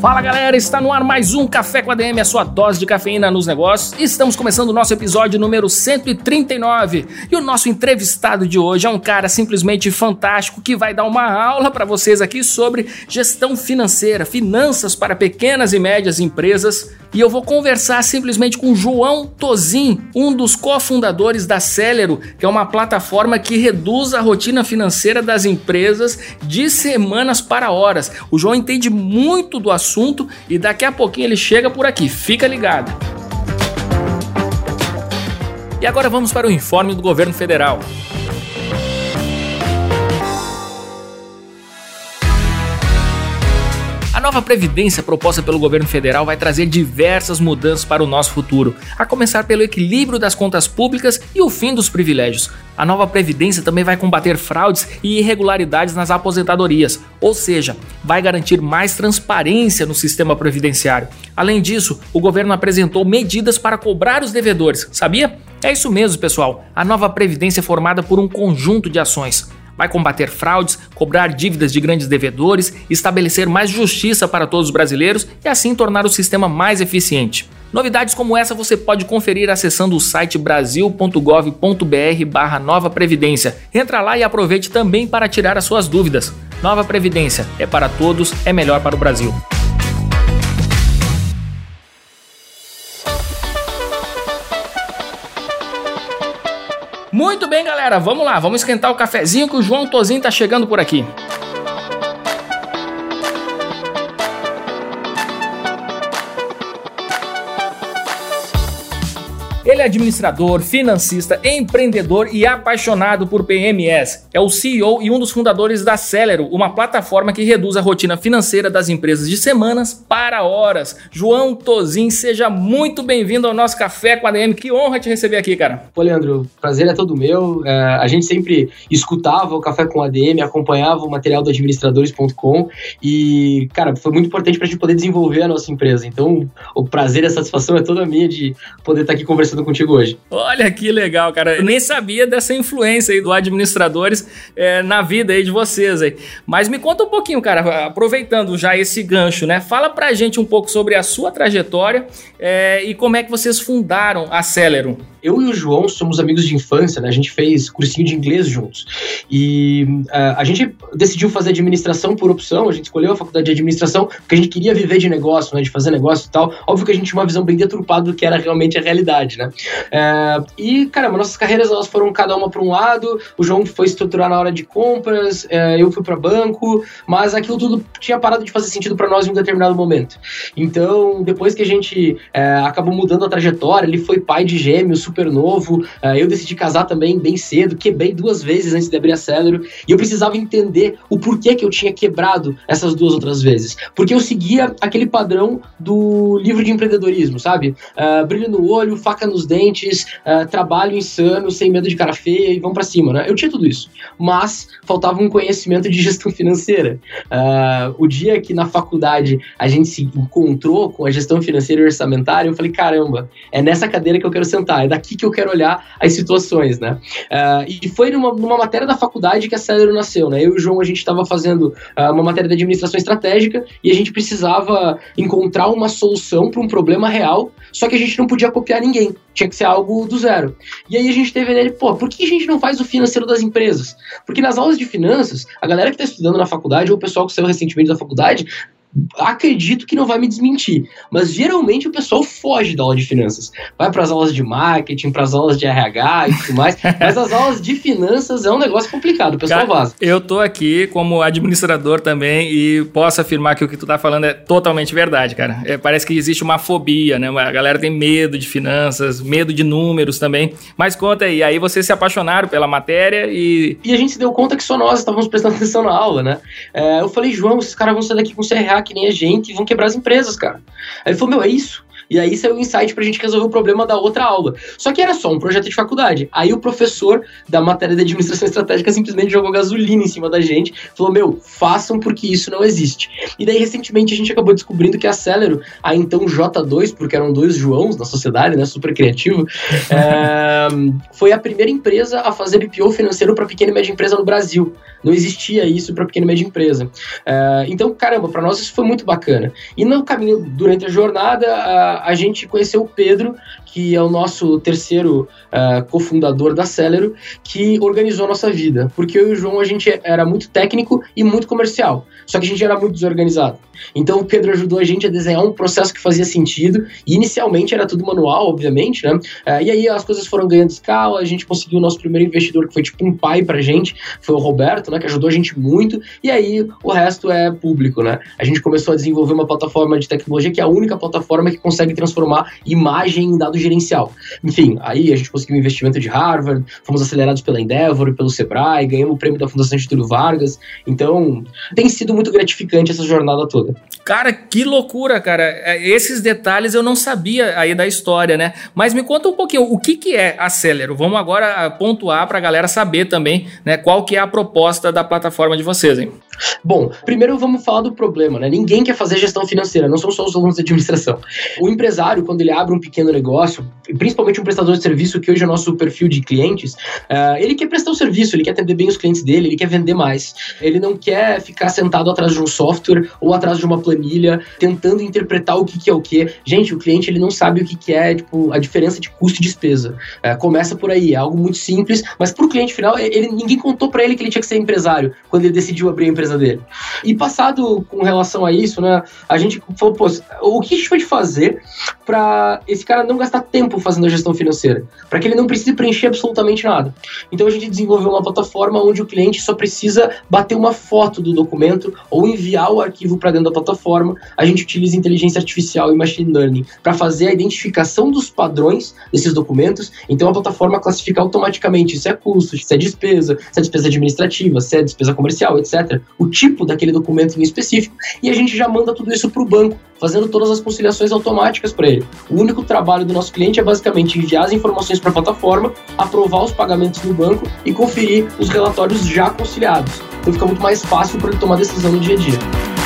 Fala galera, está no ar mais um Café com a DM, a sua dose de cafeína nos negócios. Estamos começando o nosso episódio número 139 e o nosso entrevistado de hoje é um cara simplesmente fantástico que vai dar uma aula para vocês aqui sobre gestão financeira, finanças para pequenas e médias empresas. E eu vou conversar simplesmente com João Tozin, um dos cofundadores da Celero, que é uma plataforma que reduz a rotina financeira das empresas de semanas para horas. O João entende muito do assunto assunto e daqui a pouquinho ele chega por aqui. Fica ligado. E agora vamos para o informe do governo federal. Nova previdência proposta pelo governo federal vai trazer diversas mudanças para o nosso futuro, a começar pelo equilíbrio das contas públicas e o fim dos privilégios. A nova previdência também vai combater fraudes e irregularidades nas aposentadorias, ou seja, vai garantir mais transparência no sistema previdenciário. Além disso, o governo apresentou medidas para cobrar os devedores, sabia? É isso mesmo, pessoal. A nova previdência é formada por um conjunto de ações vai combater fraudes, cobrar dívidas de grandes devedores, estabelecer mais justiça para todos os brasileiros e assim tornar o sistema mais eficiente. Novidades como essa você pode conferir acessando o site brasil.gov.br barra Nova Previdência. Entra lá e aproveite também para tirar as suas dúvidas. Nova Previdência é para todos, é melhor para o Brasil. Muito bem, galera, vamos lá, vamos esquentar o cafezinho que o João Tozinho tá chegando por aqui. Ele é administrador, financista, empreendedor e apaixonado por PMS. É o CEO e um dos fundadores da Celero, uma plataforma que reduz a rotina financeira das empresas de semanas para horas. João Tozin, seja muito bem-vindo ao nosso Café com a DM. Que honra te receber aqui, cara. Pô, Leandro, prazer é todo meu. É, a gente sempre escutava o Café com a DM, acompanhava o material do administradores.com e, cara, foi muito importante para a gente poder desenvolver a nossa empresa. Então, o prazer e a satisfação é toda minha de poder estar aqui conversando conversando contigo hoje. Olha que legal, cara. Eu nem sabia dessa influência aí do administradores é, na vida aí de vocês aí. Mas me conta um pouquinho, cara, aproveitando já esse gancho, né? Fala pra gente um pouco sobre a sua trajetória é, e como é que vocês fundaram a Celeron. Eu e o João somos amigos de infância, né? A gente fez cursinho de inglês juntos. E uh, a gente decidiu fazer administração por opção, a gente escolheu a faculdade de administração porque a gente queria viver de negócio, né? De fazer negócio e tal. Óbvio que a gente tinha uma visão bem deturpada do que era realmente a realidade, né? Uh, e, caramba, nossas carreiras elas foram cada uma para um lado. O João foi estruturar na hora de compras, uh, eu fui para banco, mas aquilo tudo tinha parado de fazer sentido para nós em um determinado momento. Então, depois que a gente acabou mudando a trajetória, ele foi pai de gêmeos, super novo. Uh, eu decidi casar também bem cedo, quebrei duas vezes antes de abrir a Celero. E eu precisava entender o porquê que eu tinha quebrado essas duas outras vezes. Porque eu seguia aquele padrão do livro de empreendedorismo, sabe? Uh, brilho no olho, faca nos dentes, uh, trabalho insano, sem medo de cara feia e vamos para cima, né? Eu tinha tudo isso. Mas faltava um conhecimento de gestão financeira. o dia que na faculdade a gente se encontrou com a gestão financeira e orçamentária, eu falei, caramba, é nessa cadeira que eu quero sentar, é daqui que eu quero olhar as situações, né? Uh, e foi numa, numa, matéria da faculdade que a Celero nasceu, né? Eu e o João, a gente estava fazendo uh, uma matéria de administração estratégica e a gente precisava encontrar uma solução para um problema real, só que a gente não podia copiar ninguém, tinha que ser algo do zero. E aí a gente teve nele, pô, por que a gente não faz o financeiro das empresas? Porque nas aulas de finanças, a galera que está estudando na faculdade ou o pessoal que saiu recentemente da faculdade acredito que não vai me desmentir, mas geralmente o pessoal foge da aula de finanças. Vai para as aulas de marketing, para as aulas de RH e tudo mais, mas as aulas de finanças é um negócio complicado, o pessoal Cara, vaza. Eu tô aqui como administrador também e posso afirmar que o que tu tá falando é totalmente verdade, cara. É, parece que existe uma fobia, né? A galera tem medo de finanças, medo de números também. Mas conta aí, aí vocês se apaixonaram pela matéria e... E a gente se deu conta que só nós estávamos prestando atenção na aula, né? É, eu falei, João, esses caras vão sair daqui com CRH que nem a gente e vão quebrar as empresas, cara. Aí ele falou, meu, é isso. E aí saiu o insight pra gente resolver o problema da outra aula. Só que era só um projeto de faculdade. Aí o professor da matéria de administração estratégica simplesmente jogou gasolina em cima da gente, falou: Meu, façam porque isso não existe. E daí, recentemente, a gente acabou descobrindo que a Celero, a então J2, porque eram dois Joãos na sociedade, né? Super criativo, é, foi a primeira empresa a fazer BPO financeiro para pequena e média empresa no Brasil. Não existia isso para pequena e média empresa. É, então, caramba, para nós isso foi muito bacana. E no caminho, durante a jornada, a gente conheceu o Pedro, que é o nosso terceiro uh, cofundador da Celero, que organizou a nossa vida. Porque eu e o João, a gente era muito técnico e muito comercial. Só que a gente era muito desorganizado. Então o Pedro ajudou a gente a desenhar um processo que fazia sentido. E inicialmente era tudo manual, obviamente, né? Uh, e aí as coisas foram ganhando escala, a gente conseguiu o nosso primeiro investidor, que foi tipo um pai pra gente, foi o Roberto, né? Que ajudou a gente muito. E aí o resto é público, né? A gente começou a desenvolver uma plataforma de tecnologia que é a única plataforma que consegue transformar imagem em dado gerencial. Enfim, aí a gente conseguiu um investimento de Harvard, fomos acelerados pela Endeavor pelo Sebrae, ganhamos o prêmio da Fundação Getúlio Vargas. Então, tem sido muito gratificante essa jornada toda. Cara, que loucura, cara. É, esses detalhes eu não sabia aí da história, né? Mas me conta um pouquinho, o que, que é Acelero? Vamos agora pontuar para a galera saber também, né? Qual que é a proposta da plataforma de vocês, hein? Bom, primeiro vamos falar do problema, né? Ninguém quer fazer gestão financeira, não são só os alunos de administração. O empresário, quando ele abre um pequeno negócio, principalmente um prestador de serviço, que hoje é o nosso perfil de clientes, uh, ele quer prestar o um serviço, ele quer atender bem os clientes dele, ele quer vender mais. Ele não quer ficar sentado atrás de um software ou atrás de uma planilha, tentando interpretar o que, que é o que. Gente, o cliente ele não sabe o que, que é tipo, a diferença de custo e despesa. Uh, começa por aí, é algo muito simples, mas para o cliente final, ele, ninguém contou para ele que ele tinha que ser empresário quando ele decidiu abrir a empresa dele. E passado com relação a isso, né, a gente falou, pô, o que a gente pode fazer para esse cara não gastar tempo fazendo a gestão financeira, para que ele não precise preencher absolutamente nada. Então a gente desenvolveu uma plataforma onde o cliente só precisa bater uma foto do documento ou enviar o arquivo para dentro da plataforma. A gente utiliza inteligência artificial e machine learning para fazer a identificação dos padrões desses documentos. Então a plataforma classifica automaticamente se é custo, se é despesa, se é despesa administrativa, se é despesa comercial, etc. O tipo daquele documento em específico e a gente já manda tudo isso para o banco, fazendo todas as conciliações automáticas para ele. O único trabalho do nosso cliente é basicamente enviar as informações para a plataforma, aprovar os pagamentos no banco e conferir os relatórios já conciliados. Então fica muito mais fácil para ele tomar decisão no dia a dia.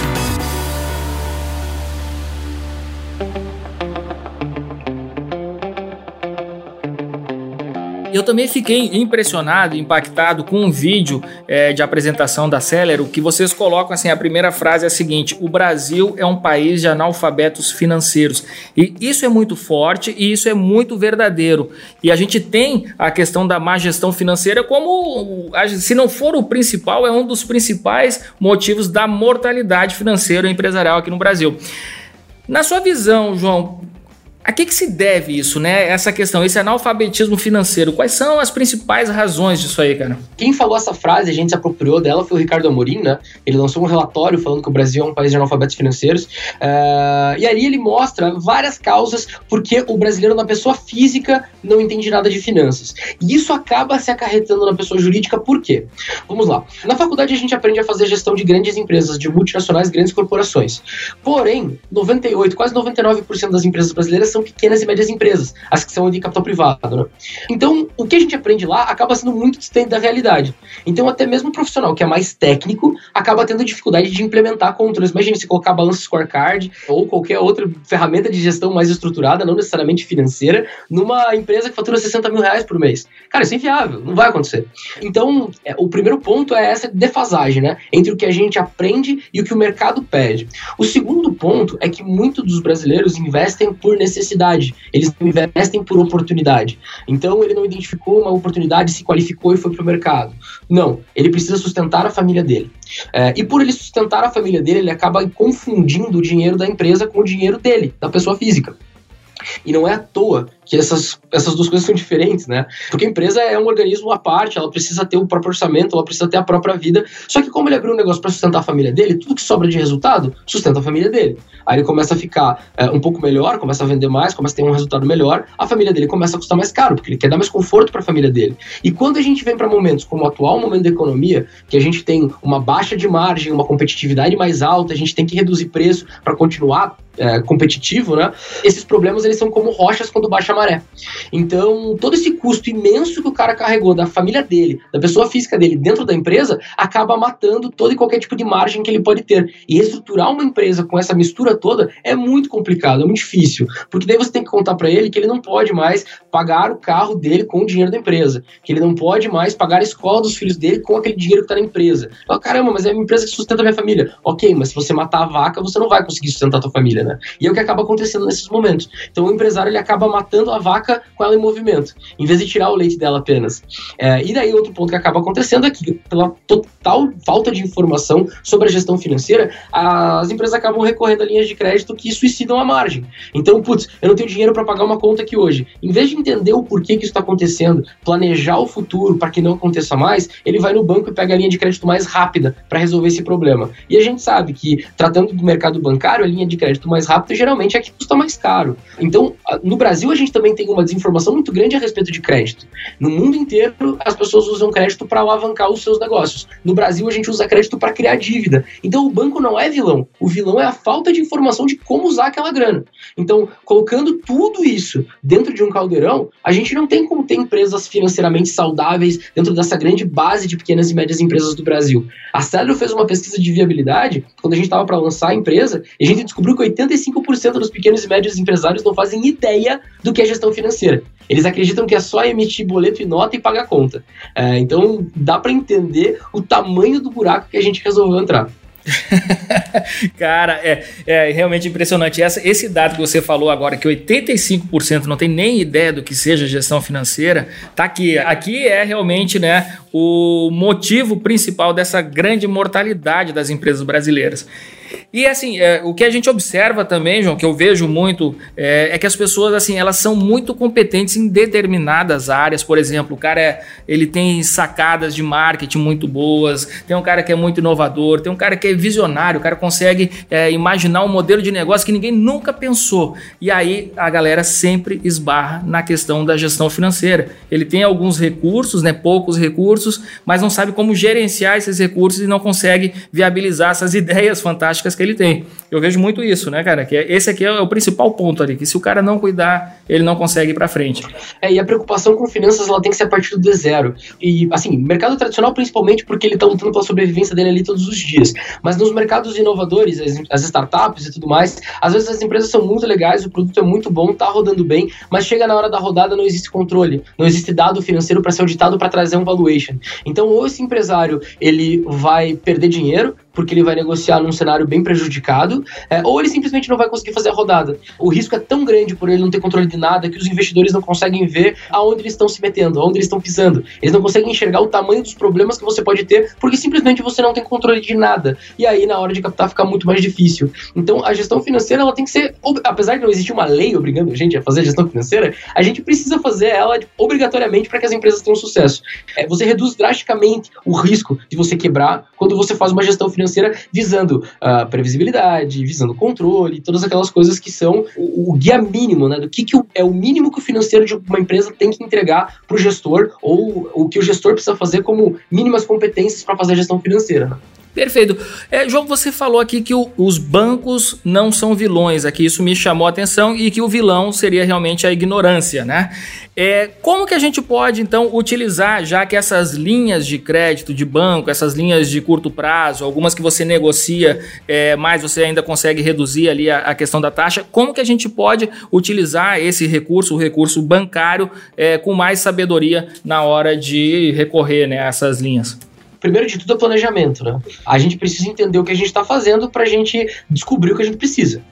Eu também fiquei impressionado, impactado com um vídeo é, de apresentação da Celero que vocês colocam assim: a primeira frase é a seguinte: o Brasil é um país de analfabetos financeiros. E isso é muito forte e isso é muito verdadeiro. E a gente tem a questão da má gestão financeira como, se não for o principal, é um dos principais motivos da mortalidade financeira e empresarial aqui no Brasil. Na sua visão, João, a que, que se deve isso, né? Essa questão, esse analfabetismo financeiro. Quais são as principais razões disso aí, cara? Quem falou essa frase, a gente se apropriou dela, foi o Ricardo Amorim, né? Ele lançou um relatório falando que o Brasil é um país de analfabetos financeiros. Uh, e aí ele mostra várias causas porque o brasileiro, na pessoa física, não entende nada de finanças. E isso acaba se acarretando na pessoa jurídica, por quê? Vamos lá. Na faculdade a gente aprende a fazer gestão de grandes empresas, de multinacionais, grandes corporações. Porém, 98, quase 99% das empresas brasileiras são pequenas e médias empresas, as que são de capital privado. Né? Então, o que a gente aprende lá acaba sendo muito distante da realidade. Então, até mesmo o profissional que é mais técnico acaba tendo dificuldade de implementar controles. Imagina se colocar balanço scorecard ou qualquer outra ferramenta de gestão mais estruturada, não necessariamente financeira, numa empresa que fatura 60 mil reais por mês. Cara, isso é inviável, não vai acontecer. Então, é, o primeiro ponto é essa defasagem, né? Entre o que a gente aprende e o que o mercado pede. O segundo ponto é que muitos dos brasileiros investem por necessidade necessidade, eles não investem por oportunidade. Então ele não identificou uma oportunidade, se qualificou e foi para o mercado. Não, ele precisa sustentar a família dele. É, e por ele sustentar a família dele, ele acaba confundindo o dinheiro da empresa com o dinheiro dele, da pessoa física. E não é à toa que essas, essas duas coisas são diferentes, né? Porque a empresa é um organismo à parte, ela precisa ter o próprio orçamento, ela precisa ter a própria vida. Só que como ele abriu um negócio para sustentar a família dele, tudo que sobra de resultado sustenta a família dele. Aí ele começa a ficar é, um pouco melhor, começa a vender mais, começa a ter um resultado melhor, a família dele começa a custar mais caro, porque ele quer dar mais conforto para a família dele. E quando a gente vem para momentos como o atual momento da economia, que a gente tem uma baixa de margem, uma competitividade mais alta, a gente tem que reduzir preço para continuar é, competitivo, né? Esses problemas eles são como rochas quando baixa a maré. Então, todo esse custo imenso que o cara carregou da família dele, da pessoa física dele dentro da empresa, acaba matando todo e qualquer tipo de margem que ele pode ter. E reestruturar uma empresa com essa mistura toda é muito complicado, é muito difícil, porque daí você tem que contar para ele que ele não pode mais pagar o carro dele com o dinheiro da empresa, que ele não pode mais pagar a escola dos filhos dele com aquele dinheiro que está na empresa. Fala, caramba, mas é uma empresa que sustenta a minha família. Ok, mas se você matar a vaca, você não vai conseguir sustentar a tua família né? E é o que acaba acontecendo nesses momentos. Então o empresário ele acaba matando a vaca com ela em movimento, em vez de tirar o leite dela apenas. É, e daí outro ponto que acaba acontecendo é que, pela total falta de informação sobre a gestão financeira, as empresas acabam recorrendo a linhas de crédito que suicidam a margem. Então, putz, eu não tenho dinheiro para pagar uma conta aqui hoje. Em vez de entender o porquê que isso está acontecendo, planejar o futuro para que não aconteça mais, ele vai no banco e pega a linha de crédito mais rápida para resolver esse problema. E a gente sabe que, tratando do mercado bancário, a linha de crédito mais rápido geralmente é que custa mais caro. Então, no Brasil, a gente também tem uma desinformação muito grande a respeito de crédito. No mundo inteiro, as pessoas usam crédito para alavancar os seus negócios. No Brasil, a gente usa crédito para criar dívida. Então, o banco não é vilão. O vilão é a falta de informação de como usar aquela grana. Então, colocando tudo isso dentro de um caldeirão, a gente não tem como ter empresas financeiramente saudáveis dentro dessa grande base de pequenas e médias empresas do Brasil. A Cedro fez uma pesquisa de viabilidade quando a gente estava para lançar a empresa e a gente descobriu que 85% dos pequenos e médios empresários não fazem ideia do que é gestão financeira. Eles acreditam que é só emitir boleto e nota e pagar conta. É, então dá para entender o tamanho do buraco que a gente resolveu entrar. Cara, é, é realmente impressionante. Essa, esse dado que você falou agora, que 85% não tem nem ideia do que seja gestão financeira, tá aqui. Aqui é realmente né, o motivo principal dessa grande mortalidade das empresas brasileiras. E assim, é, o que a gente observa também, João, que eu vejo muito, é, é, que as pessoas assim, elas são muito competentes em determinadas áreas. Por exemplo, o cara é, ele tem sacadas de marketing muito boas, tem um cara que é muito inovador, tem um cara que é visionário, o cara consegue é, imaginar um modelo de negócio que ninguém nunca pensou. E aí a galera sempre esbarra na questão da gestão financeira. Ele tem alguns recursos, né, poucos recursos, mas não sabe como gerenciar esses recursos e não consegue viabilizar essas ideias fantásticas que ele tem. Eu vejo muito isso, né, cara? Que é, esse aqui é o principal ponto ali, que se o cara não cuidar, ele não consegue ir para frente. É, e a preocupação com finanças, ela tem que ser a partir do zero. E, assim, mercado tradicional, principalmente porque ele tá lutando pela sobrevivência dele ali todos os dias. Mas nos mercados inovadores, as, as startups e tudo mais, às vezes as empresas são muito legais, o produto é muito bom, tá rodando bem, mas chega na hora da rodada, não existe controle, não existe dado financeiro para ser auditado para trazer um valuation. Então, ou esse empresário, ele vai perder dinheiro, porque ele vai negociar num cenário bem prejudicado, é, ou ele simplesmente não vai conseguir fazer a rodada. O risco é tão grande por ele não ter controle de nada que os investidores não conseguem ver aonde eles estão se metendo, aonde eles estão pisando. Eles não conseguem enxergar o tamanho dos problemas que você pode ter, porque simplesmente você não tem controle de nada. E aí, na hora de captar, fica muito mais difícil. Então, a gestão financeira, ela tem que ser, apesar de não existir uma lei obrigando a gente a fazer gestão financeira, a gente precisa fazer ela obrigatoriamente para que as empresas tenham sucesso. É, você reduz drasticamente o risco de você quebrar quando você faz uma gestão financeira financeira visando a uh, previsibilidade, visando controle, todas aquelas coisas que são o, o guia mínimo, né? Do que, que é o mínimo que o financeiro de uma empresa tem que entregar para o gestor ou o que o gestor precisa fazer como mínimas competências para fazer a gestão financeira. Perfeito. É, João, você falou aqui que o, os bancos não são vilões, aqui isso me chamou a atenção e que o vilão seria realmente a ignorância, né? É, como que a gente pode, então, utilizar, já que essas linhas de crédito de banco, essas linhas de curto prazo, algumas que você negocia, é, mas você ainda consegue reduzir ali a, a, questão da taxa, como que a gente pode utilizar esse recurso, o recurso bancário, é, com mais sabedoria na hora de recorrer né, a essas linhas? Primeiro de tudo é planejamento, né? A gente precisa entender o que a gente está fazendo para a gente descobrir o que a gente precisa.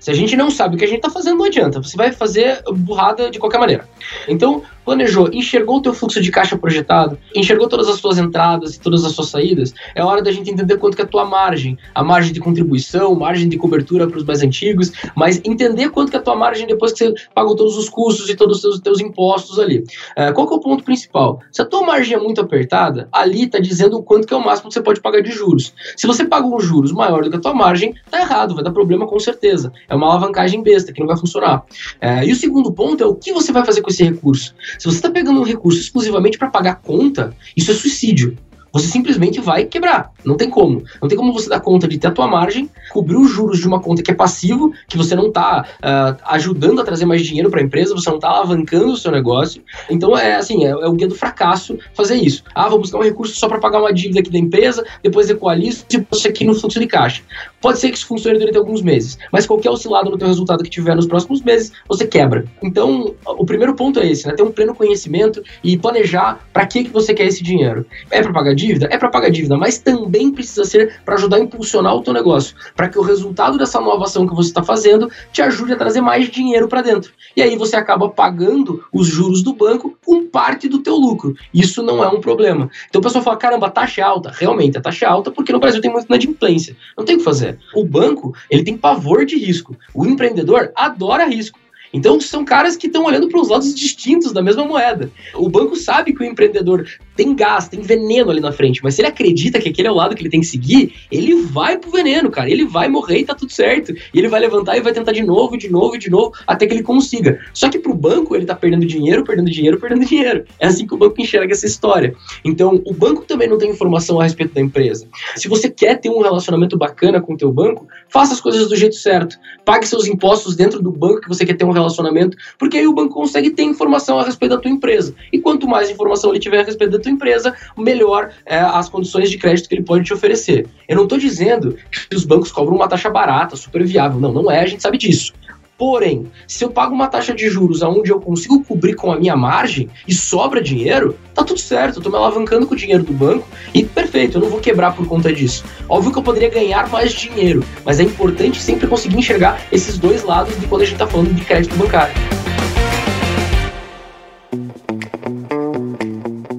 Se a gente não sabe o que a gente está fazendo, não adianta. Você vai fazer burrada de qualquer maneira. Então, planejou, enxergou o teu fluxo de caixa projetado, enxergou todas as tuas entradas e todas as suas saídas, é hora da gente entender quanto que é a tua margem, a margem de contribuição, margem de cobertura para os mais antigos, mas entender quanto que é a tua margem depois que você pagou todos os custos e todos os teus, teus impostos ali. É, qual que é o ponto principal? Se a tua margem é muito apertada, ali está dizendo o quanto que é o máximo que você pode pagar de juros. Se você paga um juros maior do que a tua margem, tá errado, vai dar problema com certeza. É uma alavancagem besta que não vai funcionar. É, e o segundo ponto é o que você vai fazer com esse recurso. Se você está pegando um recurso exclusivamente para pagar conta, isso é suicídio você simplesmente vai quebrar. Não tem como. Não tem como você dar conta de ter a tua margem, cobrir os juros de uma conta que é passivo, que você não está uh, ah, ajudando a trazer mais dinheiro para a empresa, você não está alavancando o seu negócio. Então é assim, é, é, o guia do fracasso fazer isso. Ah, vou buscar um recurso só para pagar uma dívida aqui da empresa, depois equalizo e isso aqui no fluxo de caixa. Pode ser que isso funcione durante alguns meses, mas qualquer oscilado no teu resultado que tiver nos próximos meses, você quebra. Então, o primeiro ponto é esse, né? Ter um pleno conhecimento e planejar para que, que você quer esse dinheiro. É para pagar dívida? É para pagar dívida, mas também precisa ser para ajudar a impulsionar o teu negócio, para que o resultado dessa nova ação que você está fazendo te ajude a trazer mais dinheiro para dentro. E aí você acaba pagando os juros do banco com parte do teu lucro. Isso não é um problema. Então o pessoal fala, caramba, taxa é alta. Realmente, a taxa é alta porque no Brasil tem muita inadimplência. Não tem o que fazer. O banco, ele tem pavor de risco. O empreendedor adora risco. Então são caras que estão olhando para os lados distintos da mesma moeda. O banco sabe que o empreendedor tem gás, tem veneno ali na frente, mas se ele acredita que aquele é o lado que ele tem que seguir, ele vai pro veneno, cara. Ele vai morrer e tá tudo certo. E ele vai levantar e vai tentar de novo, de novo, de novo, até que ele consiga. Só que pro banco, ele tá perdendo dinheiro, perdendo dinheiro, perdendo dinheiro. É assim que o banco enxerga essa história. Então, o banco também não tem informação a respeito da empresa. Se você quer ter um relacionamento bacana com o teu banco, faça as coisas do jeito certo. Pague seus impostos dentro do banco que você quer ter um relacionamento, porque aí o banco consegue ter informação a respeito da tua empresa. E quanto mais informação ele tiver a respeito da tua empresa, melhor é, as condições de crédito que ele pode te oferecer. Eu não estou dizendo que os bancos cobram uma taxa barata, super viável. Não, não é, a gente sabe disso. Porém, se eu pago uma taxa de juros aonde eu consigo cobrir com a minha margem e sobra dinheiro, tá tudo certo, eu tô me alavancando com o dinheiro do banco e perfeito, eu não vou quebrar por conta disso. Óbvio que eu poderia ganhar mais dinheiro, mas é importante sempre conseguir enxergar esses dois lados de quando a gente tá falando de crédito bancário.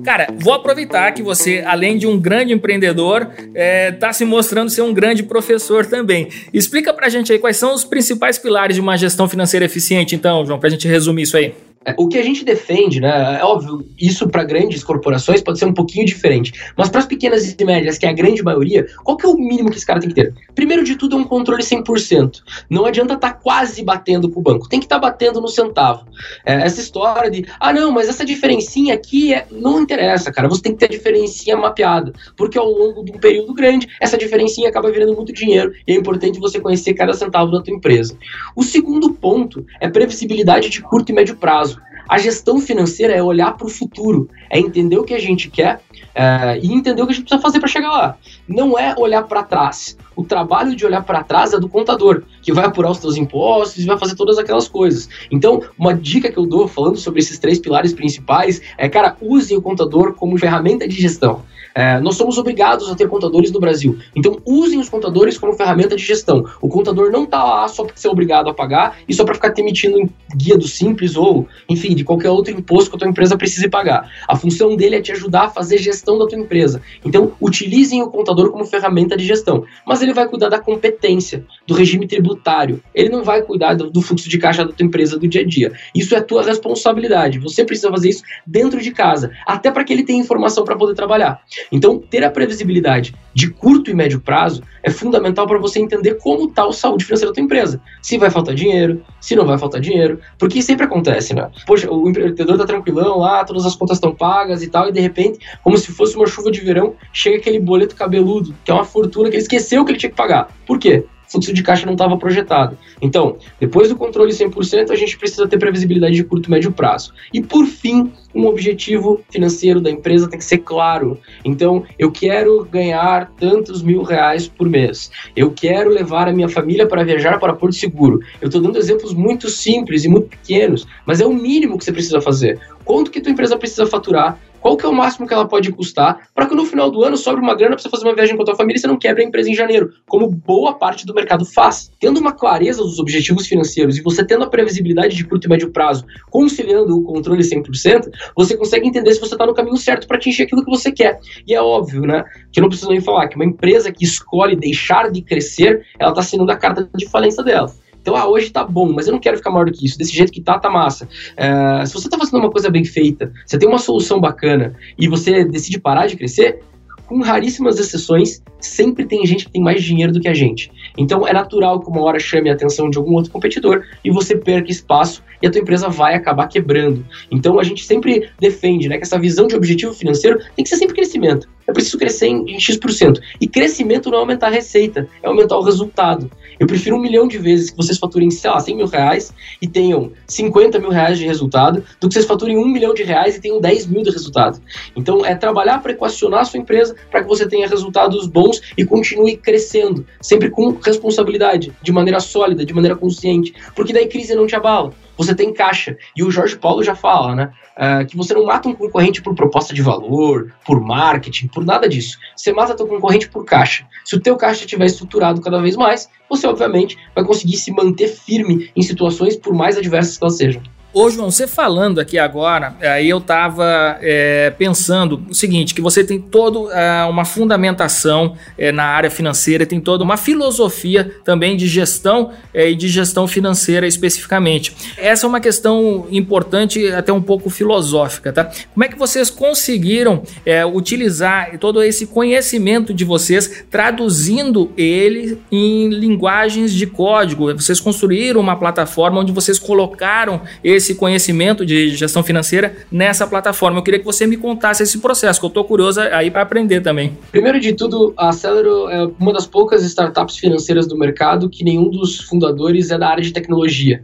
Cara, vou aproveitar que você, além de um grande empreendedor, está é, tá se mostrando ser um grande professor também. Explica pra gente aí quais são os principais pilares de uma gestão financeira eficiente, então, João, pra gente resumir isso aí. É, o que a gente defende, né? É óbvio, isso para grandes corporações pode ser um pouquinho diferente. Mas para as pequenas e médias, que é a grande maioria, qual que é o mínimo que esse cara tem que ter? Primeiro de tudo é um controle 100%. Não adianta estar tá quase batendo com o banco. Tem que estar tá batendo no centavo. É, essa história de, ah, não, mas essa diferencinha aqui é... não interessa, cara. Você tem que ter a diferencinha mapeada. Porque ao longo de um período grande, essa diferencinha acaba virando muito dinheiro. E é importante você conhecer cada centavo da tua empresa. O segundo ponto é previsibilidade de curto e médio prazo. A gestão financeira é olhar para o futuro, é entender o que a gente quer é, e entender o que a gente precisa fazer para chegar lá. Não é olhar para trás. O trabalho de olhar para trás é do contador, que vai apurar os seus impostos e vai fazer todas aquelas coisas. Então, uma dica que eu dou falando sobre esses três pilares principais é, cara, use o contador como ferramenta de gestão. É, nós somos obrigados a ter contadores no Brasil. Então, usem os contadores como ferramenta de gestão. O contador não está lá só para ser obrigado a pagar e só para ficar te emitindo guia do Simples ou, enfim, de qualquer outro imposto que a tua empresa precise pagar. A função dele é te ajudar a fazer gestão da tua empresa. Então, utilizem o contador como ferramenta de gestão. Mas ele vai cuidar da competência, do regime tributário. Ele não vai cuidar do, do fluxo de caixa da tua empresa do dia a dia. Isso é tua responsabilidade. Você precisa fazer isso dentro de casa, até para que ele tenha informação para poder trabalhar. Então, ter a previsibilidade de curto e médio prazo é fundamental para você entender como está a saúde financeira da tua empresa. Se vai faltar dinheiro, se não vai faltar dinheiro, porque sempre acontece, né? Poxa, o empreendedor tá tranquilão lá, todas as contas estão pagas e tal, e de repente, como se fosse uma chuva de verão, chega aquele boleto cabeludo, que é uma fortuna que ele esqueceu que ele tinha que pagar. Por quê? Fluxo de caixa não estava projetado. Então, depois do controle 100%, a gente precisa ter previsibilidade de curto e médio prazo. E por fim, um objetivo financeiro da empresa tem que ser claro. Então, eu quero ganhar tantos mil reais por mês. Eu quero levar a minha família para viajar para Porto Seguro. Eu estou dando exemplos muito simples e muito pequenos, mas é o mínimo que você precisa fazer. Quanto que tua empresa precisa faturar qual que é o máximo que ela pode custar, para que no final do ano sobre uma grana para você fazer uma viagem com a tua família e você não quebre a empresa em janeiro, como boa parte do mercado faz. Tendo uma clareza dos objetivos financeiros e você tendo a previsibilidade de curto e médio prazo, conciliando o controle 100%, você consegue entender se você está no caminho certo para atingir aquilo que você quer. E é óbvio, né, que não preciso nem falar que uma empresa que escolhe deixar de crescer, ela está assinando a carta de falência dela. Então, ah, hoje tá bom, mas eu não quero ficar maior do que isso. Desse jeito que tá, tá massa. É, se você tá fazendo uma coisa bem feita, você tem uma solução bacana e você decide parar de crescer, com raríssimas exceções, sempre tem gente que tem mais dinheiro do que a gente. Então é natural que uma hora chame a atenção de algum outro competidor e você perca espaço e a tua empresa vai acabar quebrando. Então a gente sempre defende né, que essa visão de objetivo financeiro tem que ser sempre crescimento. É preciso crescer em, em X%. E crescimento não é aumentar a receita, é aumentar o resultado. Eu prefiro um milhão de vezes que vocês faturem, sei lá, 100 mil reais e tenham 50 mil reais de resultado, do que vocês faturem um milhão de reais e tenham 10 mil de resultado. Então, é trabalhar para equacionar a sua empresa para que você tenha resultados bons e continue crescendo, sempre com responsabilidade, de maneira sólida, de maneira consciente, porque daí crise não te abala você tem caixa. E o Jorge Paulo já fala, né? Uh, que você não mata um concorrente por proposta de valor, por marketing, por nada disso. Você mata teu concorrente por caixa. Se o teu caixa estiver estruturado cada vez mais, você obviamente vai conseguir se manter firme em situações por mais adversas que elas sejam. Ô, João, você falando aqui agora, aí eu estava é, pensando o seguinte: que você tem toda é, uma fundamentação é, na área financeira, tem toda uma filosofia também de gestão é, e de gestão financeira especificamente. Essa é uma questão importante, até um pouco filosófica, tá? Como é que vocês conseguiram é, utilizar todo esse conhecimento de vocês, traduzindo ele em linguagens de código? Vocês construíram uma plataforma onde vocês colocaram esse esse conhecimento de gestão financeira nessa plataforma. Eu queria que você me contasse esse processo, que eu estou curioso aí para aprender também. Primeiro de tudo, a Celero é uma das poucas startups financeiras do mercado que nenhum dos fundadores é da área de tecnologia.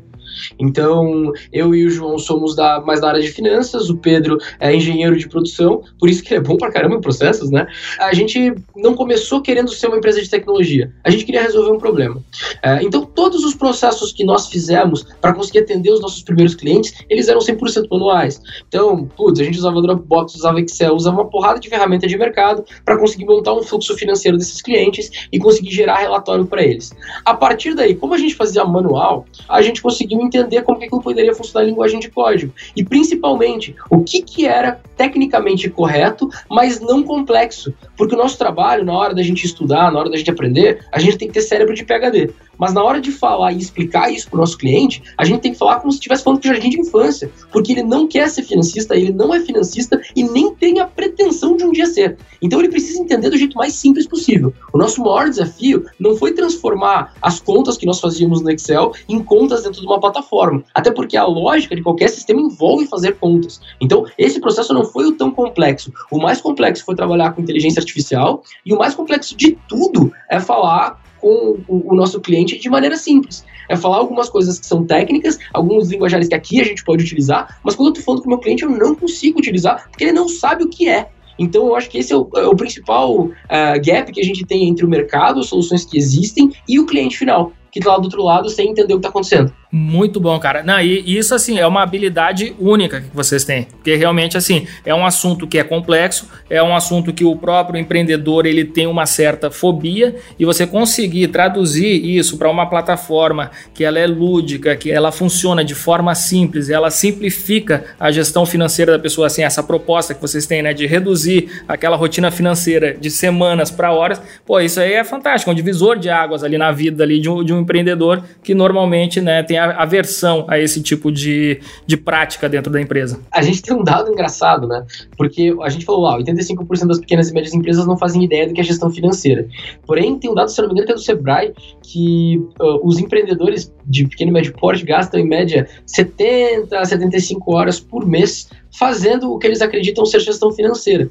Então, eu e o João somos da, mais da área de finanças, o Pedro é engenheiro de produção, por isso que é bom pra caramba em processos, né? A gente não começou querendo ser uma empresa de tecnologia, a gente queria resolver um problema. É, então, todos os processos que nós fizemos para conseguir atender os nossos primeiros clientes, eles eram 100% manuais. Então, putz, a gente usava Dropbox, usava Excel, usava uma porrada de ferramenta de mercado para conseguir montar um fluxo financeiro desses clientes e conseguir gerar relatório para eles. A partir daí, como a gente fazia manual, a gente conseguiu entender como que aquilo poderia funcionar em linguagem de código. E principalmente, o que, que era tecnicamente correto, mas não complexo. Porque o nosso trabalho, na hora da gente estudar, na hora da gente aprender, a gente tem que ter cérebro de PHD. Mas na hora de falar e explicar isso para o nosso cliente, a gente tem que falar como se estivesse falando com jardim de infância, porque ele não quer ser financista, ele não é financista e nem tem a pretensão de um dia ser. Então ele precisa entender do jeito mais simples possível. O nosso maior desafio não foi transformar as contas que nós fazíamos no Excel em contas dentro de uma plataforma, até porque a lógica de qualquer sistema envolve fazer contas. Então esse processo não foi o tão complexo. O mais complexo foi trabalhar com inteligência artificial e o mais complexo de tudo é falar com o, nosso cliente de maneira simples. É falar algumas coisas que são técnicas, alguns linguajares que aqui a gente pode utilizar, mas quando eu estou falando com o meu cliente eu não consigo utilizar porque ele não sabe o que é. Então, eu acho que esse é o, é o principal uh, gap que a gente tem entre o mercado, as soluções que existem e o cliente final, que está lá do outro lado sem entender o que está acontecendo. Muito bom, cara. Não, e isso, assim, é uma habilidade única que vocês têm. Porque realmente, assim, é um assunto que é complexo, é um assunto que o próprio empreendedor ele tem uma certa fobia e você conseguir traduzir isso para uma plataforma que ela é lúdica, que ela funciona de forma simples, ela simplifica a gestão financeira da pessoa, assim, essa proposta que vocês têm, né, de reduzir aquela rotina financeira de semanas para horas, pô, isso aí é fantástico, é um divisor de águas ali na vida ali de um, de um empreendedor que normalmente, né, tem a aversão a esse tipo de, de prática dentro da empresa? A gente tem um dado engraçado, né? Porque a gente falou lá, 85% das pequenas e médias empresas não fazem ideia do que é gestão financeira. Porém, tem um dado, se não me engano, que é do Sebrae, que uh, os empreendedores de pequeno e médio porte gastam em média 70 a 75 horas por mês fazendo o que eles acreditam ser gestão financeira.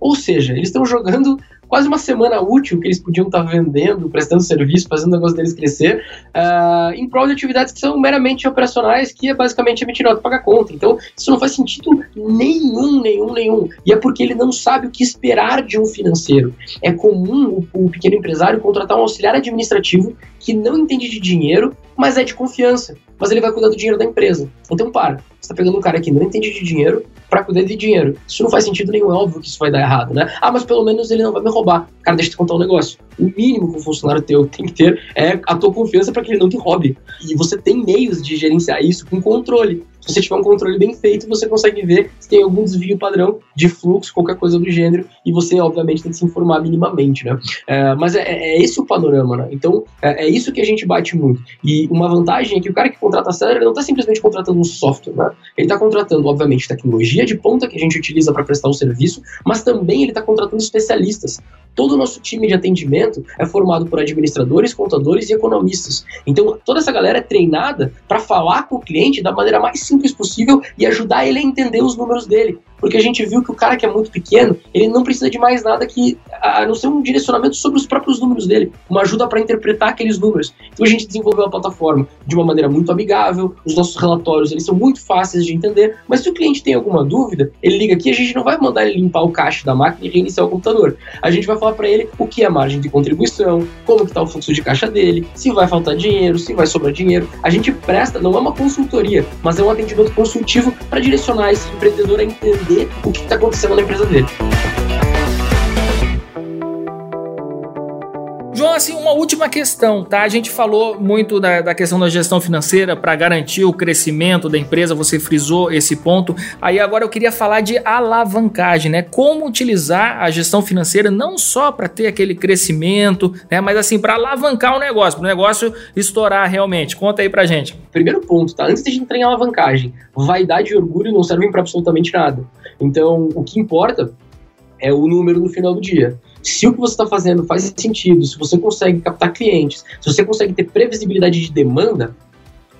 Ou seja, eles estão jogando quase uma semana útil que eles podiam estar vendendo, prestando serviço, fazendo o negócio deles crescer, uh, em prol de atividades que são meramente operacionais, que é basicamente emitir nota pagar conta. Então, isso não faz sentido nenhum, nenhum, nenhum. E é porque ele não sabe o que esperar de um financeiro. É comum o, o pequeno empresário contratar um auxiliar administrativo que não entende de dinheiro, mas é de confiança. Mas ele vai cuidar do dinheiro da empresa. Então, para. Você está pegando um cara que não entende de dinheiro, para cuidar de dinheiro. Isso não faz sentido nenhum, é óbvio que isso vai dar errado, né? Ah, mas pelo menos ele não vai me roubar. Cara, deixa eu te contar um negócio. O mínimo que um funcionário teu tem que ter é a tua confiança para que ele não te roube. E você tem meios de gerenciar isso com controle. Se você tiver um controle bem feito, você consegue ver se tem algum desvio padrão de fluxo, qualquer coisa do gênero, e você, obviamente, tem que se informar minimamente, né? É, mas é, é, esse o panorama, né? Então, é, é, isso que a gente bate muito. E uma vantagem é que o cara que contrata a Celery não está simplesmente contratando um software, né? Ele está contratando, obviamente, tecnologia de ponta que a gente utiliza para prestar o serviço, mas também ele está contratando especialistas. Todo o nosso time de atendimento é formado por administradores, contadores e economistas. Então, toda essa galera é treinada para falar com o cliente da maneira mais simples possível e ajudar ele a entender os números dele porque a gente viu que o cara que é muito pequeno, ele não precisa de mais nada que a não ser um direcionamento sobre os próprios números dele, uma ajuda para interpretar aqueles números. Então a gente desenvolveu a plataforma de uma maneira muito amigável, os nossos relatórios eles são muito fáceis de entender, mas se o cliente tem alguma dúvida, ele liga aqui, a gente não vai mandar ele limpar o caixa da máquina e reiniciar o computador. A gente vai falar para ele o que é margem de contribuição, como que está o fluxo de caixa dele, se vai faltar dinheiro, se vai sobrar dinheiro. A gente presta, não é uma consultoria, mas é um atendimento consultivo para direcionar esse empreendedor a entender entender o que está acontecendo na empresa dele. João, assim, uma última questão, tá? A gente falou muito da, da questão da gestão financeira para garantir o crescimento da empresa, você frisou esse ponto. Aí agora eu queria falar de alavancagem, né? Como utilizar a gestão financeira não só para ter aquele crescimento, né? Mas assim, para alavancar o negócio, para o negócio estourar realmente. Conta aí pra gente. Primeiro ponto, tá? Antes de a gente entrar em alavancagem, vaidade e orgulho não servem para absolutamente nada. Então, o que importa é o número no final do dia. Se o que você está fazendo faz sentido, se você consegue captar clientes, se você consegue ter previsibilidade de demanda,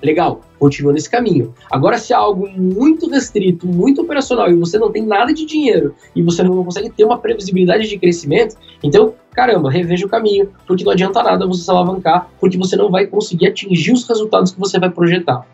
legal, continua nesse caminho. Agora, se é algo muito restrito, muito operacional e você não tem nada de dinheiro e você não consegue ter uma previsibilidade de crescimento, então, caramba, reveja o caminho, porque não adianta nada você se alavancar, porque você não vai conseguir atingir os resultados que você vai projetar.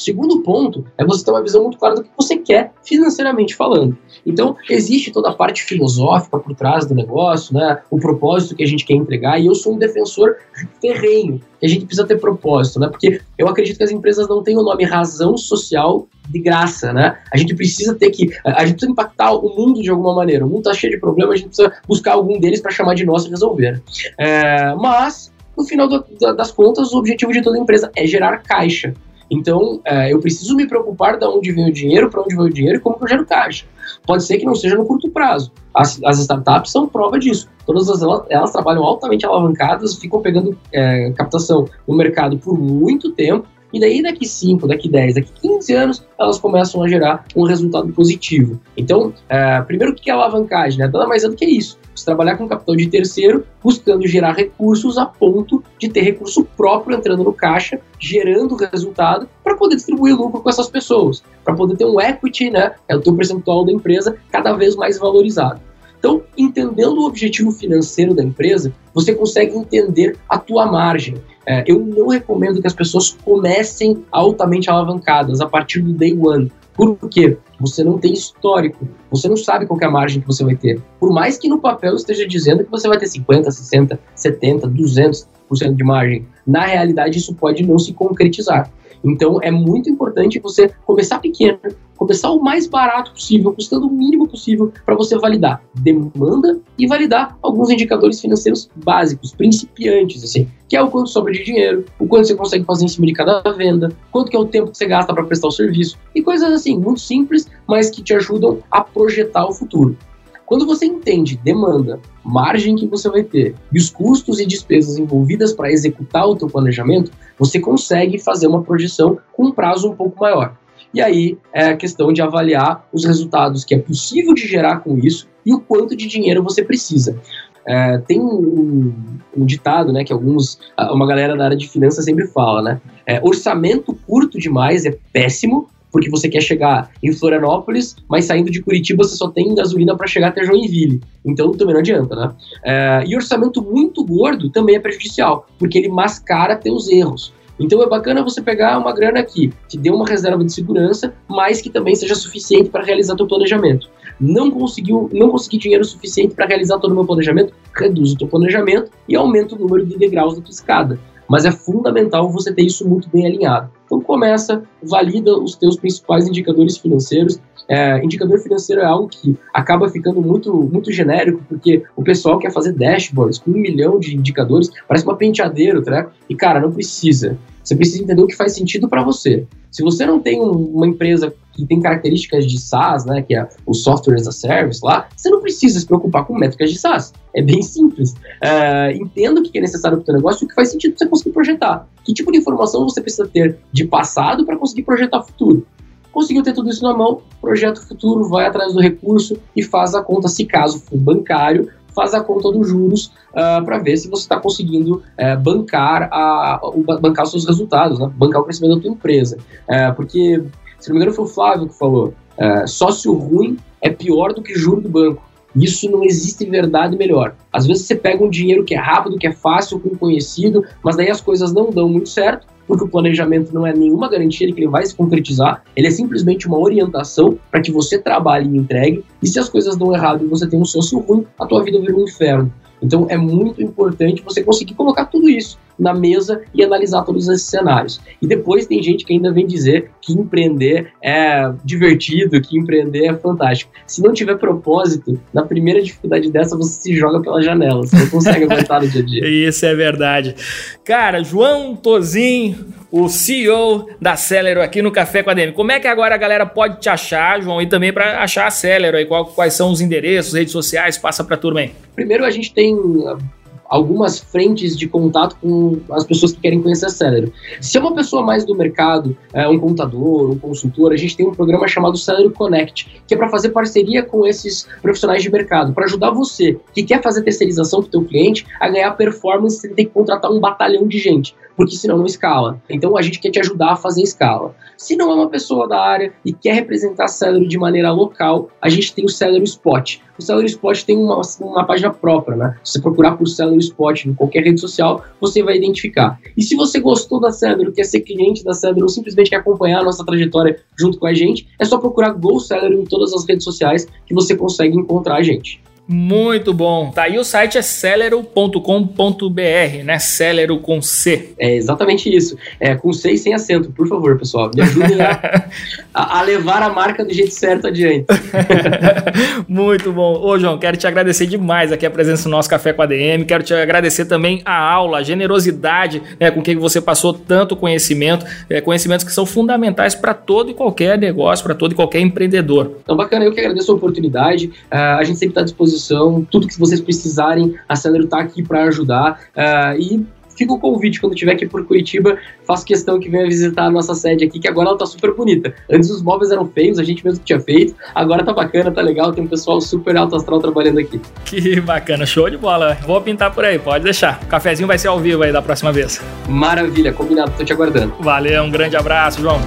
Segundo ponto é você ter uma visão muito clara do que você quer financeiramente falando. Então, existe toda a parte filosófica por trás do negócio, né? O propósito que a gente quer entregar, e eu sou um defensor ferrenho, que a gente precisa ter propósito, né? Porque eu acredito que as empresas não têm o nome razão social de graça, né? A gente precisa ter que. A gente precisa impactar o mundo de alguma maneira. O mundo está cheio de problemas, a gente precisa buscar algum deles para chamar de nosso e resolver. É, mas, no final do, das contas, o objetivo de toda empresa é gerar caixa. Então, é, eu preciso me preocupar de onde vem o dinheiro, para onde vai o dinheiro e como eu gero caixa. Pode ser que não seja no curto prazo. As, as startups são prova disso. Todas as, elas, elas trabalham altamente alavancadas, ficam pegando é, captação no mercado por muito tempo, e daí, daqui 5, daqui 10, daqui 15 anos, elas começam a gerar um resultado positivo. Então, é, primeiro, o que é alavancagem? Né? Nada mais é do que isso. Você trabalhar com capital de terceiro, buscando gerar recursos a ponto de ter recurso próprio entrando no caixa, gerando resultado para poder distribuir lucro com essas pessoas, para poder ter um equity, né, é o teu percentual da empresa cada vez mais valorizado. Então, entendendo o objetivo financeiro da empresa, você consegue entender a tua margem. É, eu não recomendo que as pessoas comecem altamente alavancadas a partir do day one. Por quê? Você não tem histórico, você não sabe qual é a margem que você vai ter. Por mais que no papel esteja dizendo que você vai ter 50, 60, 70, 200% de margem, na realidade isso pode não se concretizar. Então é muito importante você começar pequeno, começar o mais barato possível, custando o mínimo possível para você validar demanda e validar alguns indicadores financeiros básicos, principiantes, assim, que é o quanto sobra de dinheiro, o quanto você consegue fazer em cima de cada venda, quanto que é o tempo que você gasta para prestar o serviço e coisas assim, muito simples, mas que te ajudam a projetar o futuro. Quando você entende demanda, margem que você vai ter e os custos e despesas envolvidas para executar o teu planejamento, você consegue fazer uma projeção com um prazo um pouco maior. E aí é a questão de avaliar os resultados que é possível de gerar com isso e o quanto de dinheiro você precisa. É, tem um, um, ditado, né, que alguns, uma galera da área de finanças sempre fala, né? É, orçamento curto demais é péssimo, porque você quer chegar em Florianópolis, mas saindo de Curitiba você só tem gasolina para chegar até Joinville. Então também não adianta, né? É, e orçamento muito gordo também é prejudicial, porque ele mascara teus erros. Então é bacana você pegar uma grana aqui, que dê uma reserva de segurança, mas que também seja suficiente para realizar teu planejamento. Não conseguiu, não consegui dinheiro suficiente para realizar todo o meu planejamento, reduz o teu planejamento e aumenta o número de degraus da tua escada. Mas é fundamental você ter isso muito bem alinhado. Então começa, valida os teus principais indicadores financeiros. É, indicador financeiro é algo que acaba ficando muito, muito genérico, porque o pessoal quer fazer dashboards com um milhão de indicadores, parece uma penteadeira, tá? E cara, não precisa. Você precisa entender o que faz sentido para você. Se você não tem um, uma empresa que tem características de SaaS, né, que é o Software as a Service lá, você não precisa se preocupar com métricas de SaaS. É bem simples. Uh, entenda o que é necessário para o seu negócio e o que faz sentido para você conseguir projetar. Que tipo de informação você precisa ter de passado para conseguir projetar futuro? Conseguiu ter tudo isso na mão, projeto futuro, vai atrás do recurso e faz a conta, se caso for bancário, faz a conta dos juros uh, ah, para ver se você está conseguindo uh, bancar, a, bancar os seus resultados, né? bancar o crescimento da tua empresa. Uh, porque, se não me engano, foi o Flávio que falou: uh, sócio ruim é pior do que juro do banco. Isso não existe verdade melhor. Às vezes você pega um dinheiro que é rápido, que é fácil, com um conhecido, mas daí as coisas não dão muito certo porque o planejamento não é nenhuma garantia de que ele vai se concretizar, ele é simplesmente uma orientação para que você trabalhe e entregue, e se as coisas dão errado e você tem um sócio ruim, a tua vida vira um inferno. Então é muito importante você conseguir colocar tudo isso na mesa e analisar todos esses cenários. E depois tem gente que ainda vem dizer que empreender é divertido, que empreender é fantástico. Se não tiver propósito, na primeira dificuldade dessa você se joga pela janela, você não consegue aguentar no dia a dia. Isso é verdade. Cara, João Tozin, o CEO da Celero aqui no Café com a DM. Como é que agora a galera pode te achar, João, e também para achar a Celero? Quais são os endereços, redes sociais? Passa para a turma aí. Primeiro a gente tem algumas frentes de contato com as pessoas que querem conhecer a Celery. Se é uma pessoa mais do mercado, é, um contador, um consultor, a gente tem um programa chamado Celery Connect, que é para fazer parceria com esses profissionais de mercado, para ajudar você que quer fazer terceirização para o teu cliente a ganhar performance sem ter que contratar um batalhão de gente porque senão não escala. Então a gente quer te ajudar a fazer escala. Se não é uma pessoa da área e quer representar Celery de maneira local, a gente tem o Celery Spot. O Celery Spot tem uma, uma página própria, né? Se você procurar por Celery Spot em qualquer rede social, você vai identificar. E se você gostou da Celery, quer ser cliente da Celery ou simplesmente quer acompanhar a nossa trajetória junto com a gente, é só procurar Go Celery em todas as redes sociais que você consegue encontrar a gente. Muito bom. Tá aí o site é celero.com.br, né? Celero com C. É exatamente isso. É com C e sem acento, por favor, pessoal. Me ajudem a, a, levar a marca do jeito certo adiante. Muito bom. Ô, João, quero te agradecer demais aqui a presença no nosso Café com a DM. Quero te agradecer também a aula, a generosidade né, com que você passou tanto conhecimento, é, conhecimentos que são fundamentais para todo e qualquer negócio, para todo e qualquer empreendedor. Então, bacana. Eu que agradeço a oportunidade. Uh, a gente sempre está à disposição disposição, tudo que vocês precisarem, a Celero está aqui para ajudar. Uh, e fica o convite, quando tiver aqui por Curitiba, faço questão que venha visitar a nossa sede aqui, que agora ela tá super bonita. Antes os móveis eram feios, a gente mesmo tinha feito, agora tá bacana, tá legal, tem um pessoal super alto astral trabalhando aqui. Que bacana, show de bola. Vou pintar por aí, pode deixar. O cafezinho vai ser ao vivo aí da próxima vez. Maravilha, combinado, tô te aguardando. Valeu, um grande abraço, João.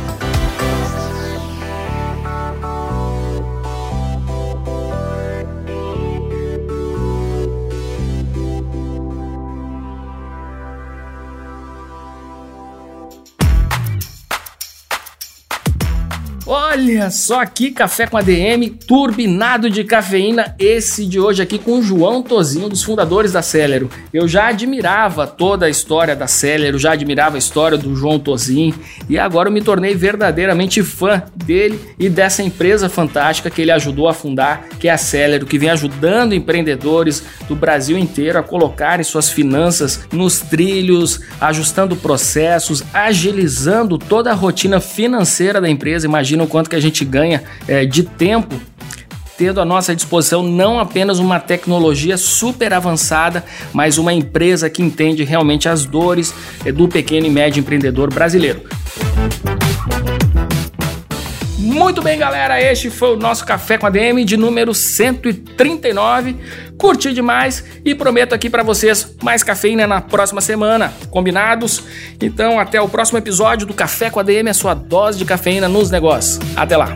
Só aqui, café com ADM, turbinado de cafeína, esse de hoje aqui com o João Tozinho, dos fundadores da Celero. Eu já admirava toda a história da Celero, já admirava a história do João Tozinho e agora eu me tornei verdadeiramente fã dele e dessa empresa fantástica que ele ajudou a fundar, que é a Celero, que vem ajudando empreendedores do Brasil inteiro a colocarem suas finanças nos trilhos, ajustando processos, agilizando toda a rotina financeira da empresa. Imagina o quanto que a gente ganha é, de tempo tendo à nossa disposição não apenas uma tecnologia super avançada, mas uma empresa que entende realmente as dores é, do pequeno e médio empreendedor brasileiro. Muito bem, galera, este foi o nosso Café com a DM de número 139. Curti demais e prometo aqui para vocês mais cafeína na próxima semana. Combinados? Então, até o próximo episódio do Café com a DM, a sua dose de cafeína nos negócios. Até lá.